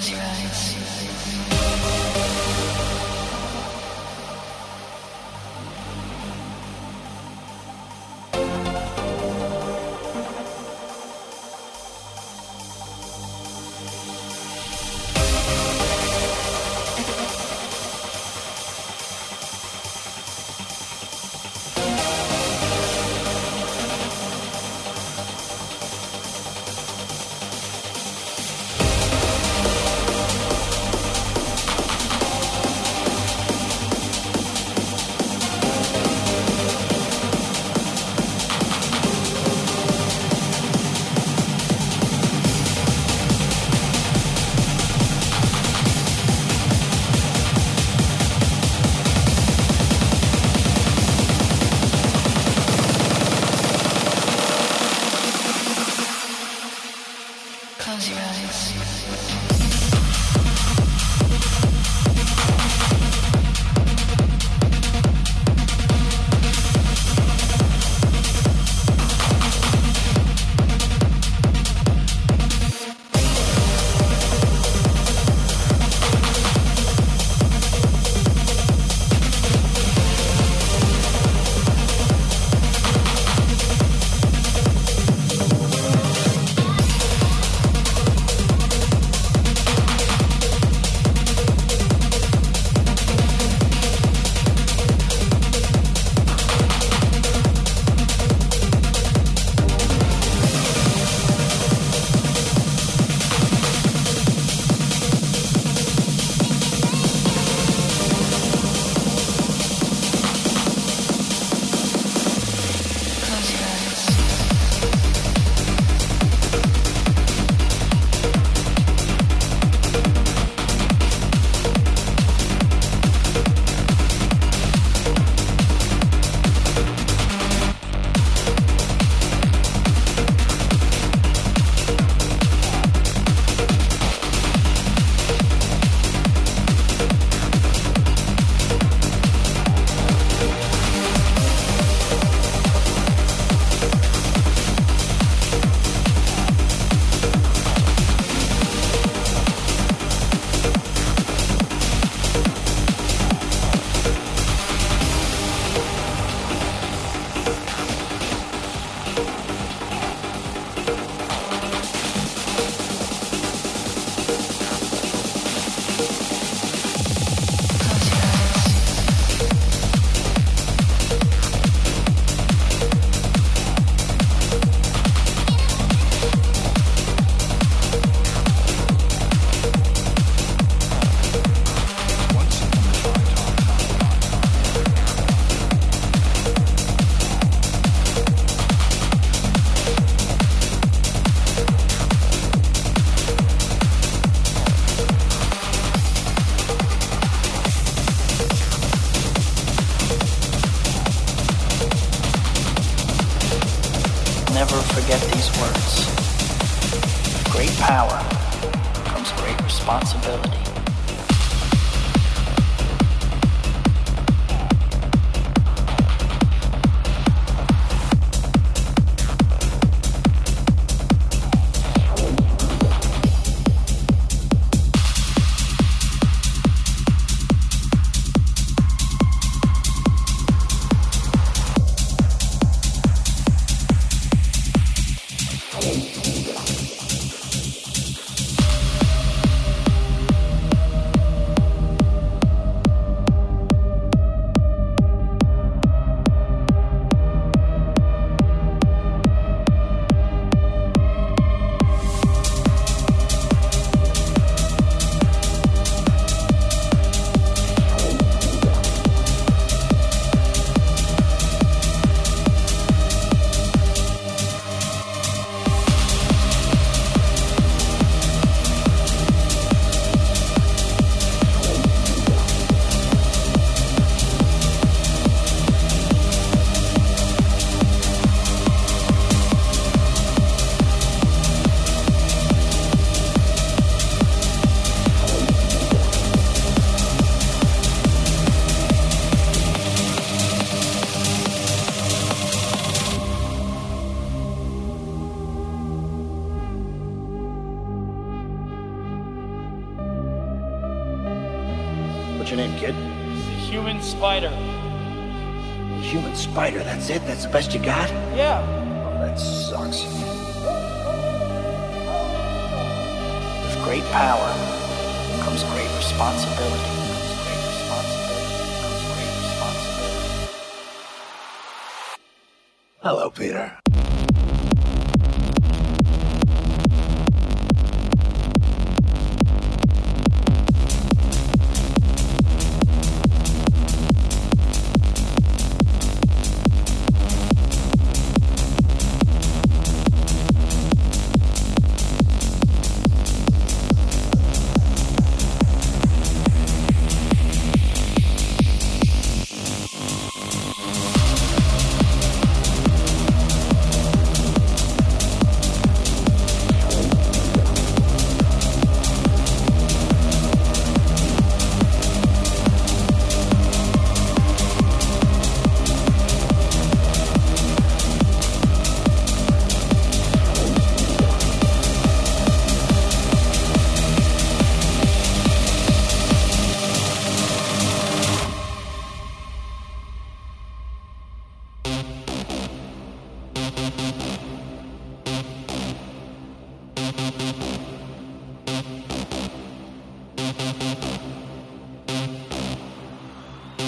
Close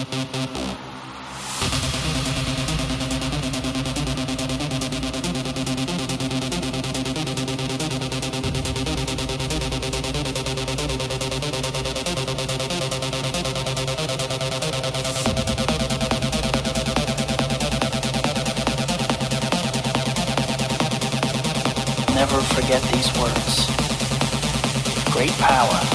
Never forget these words. Great power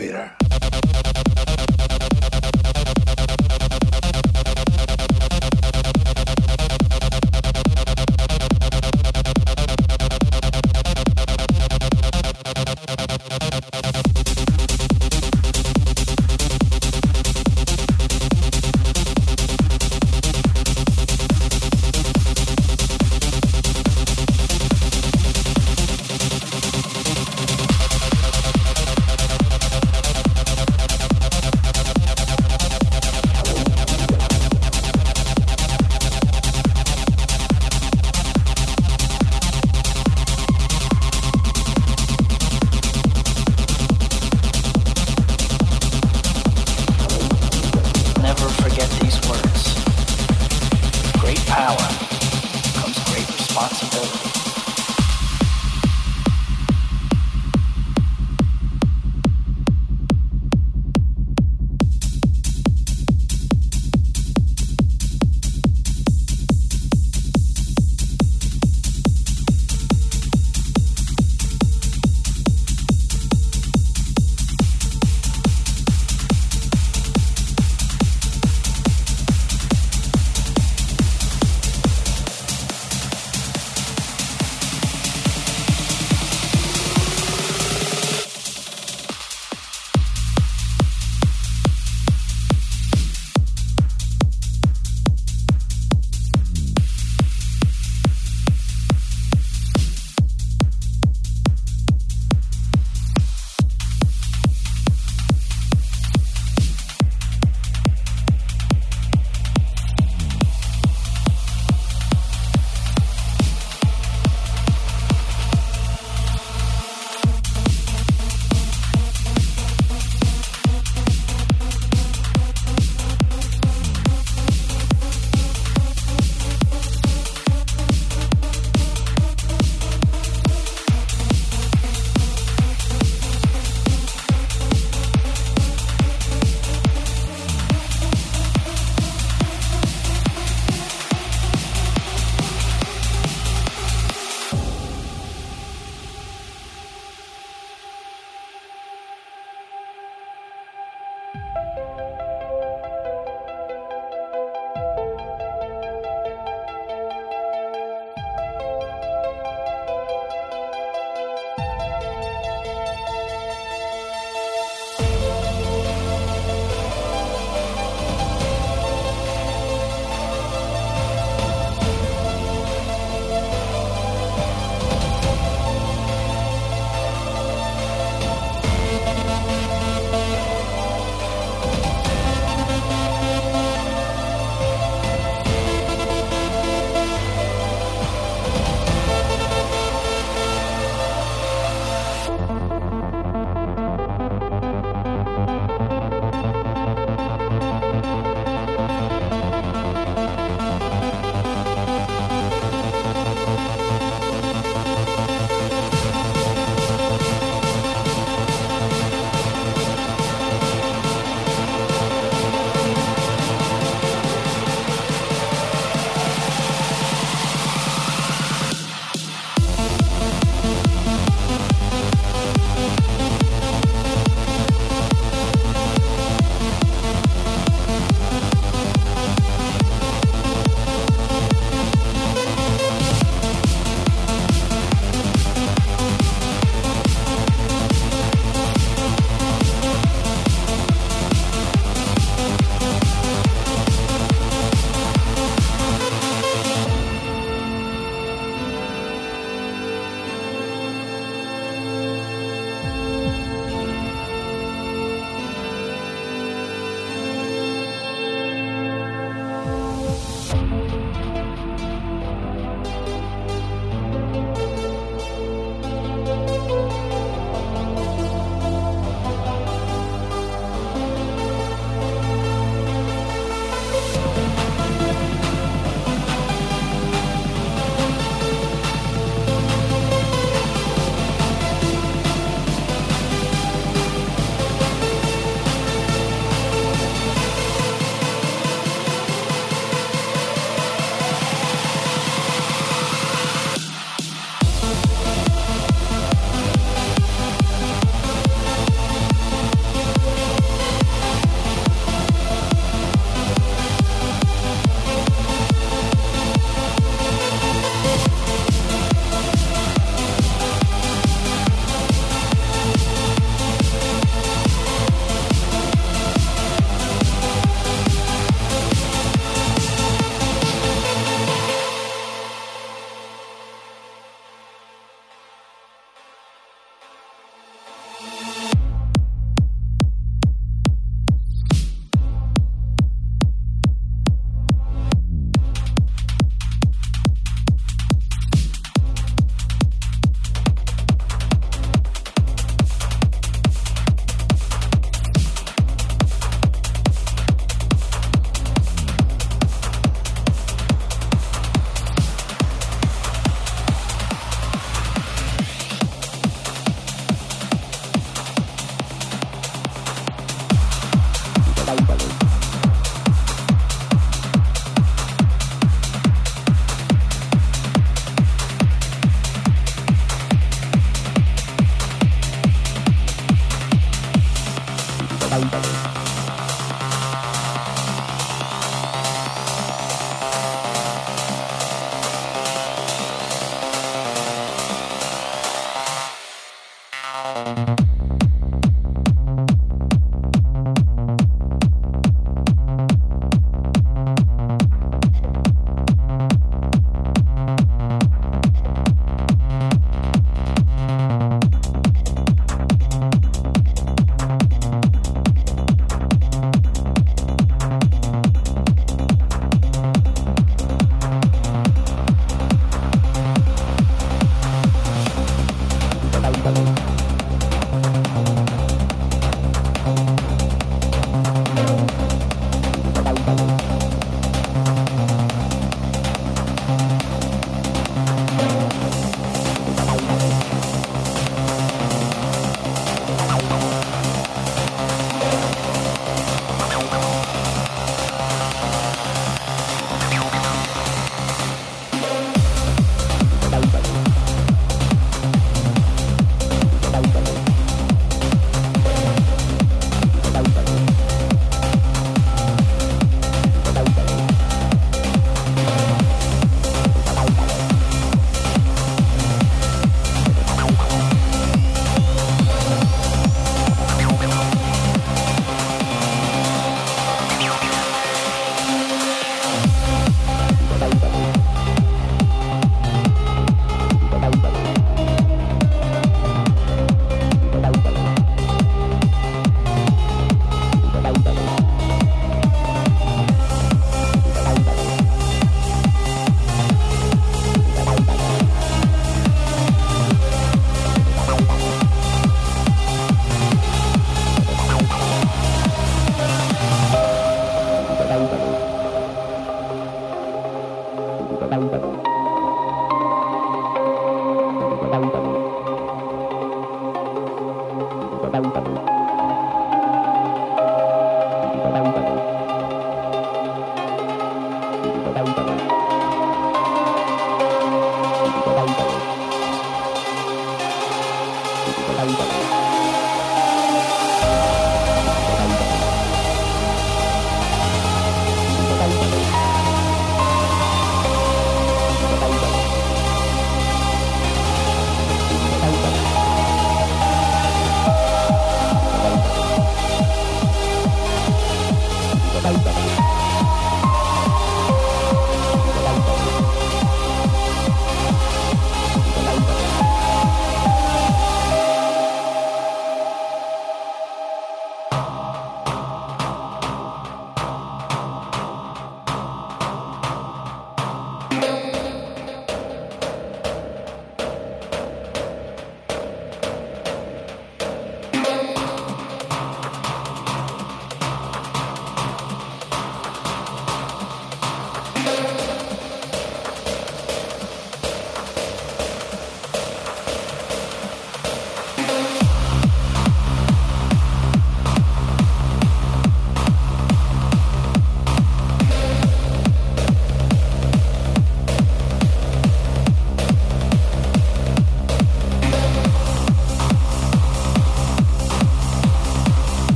Peter.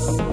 Thanks.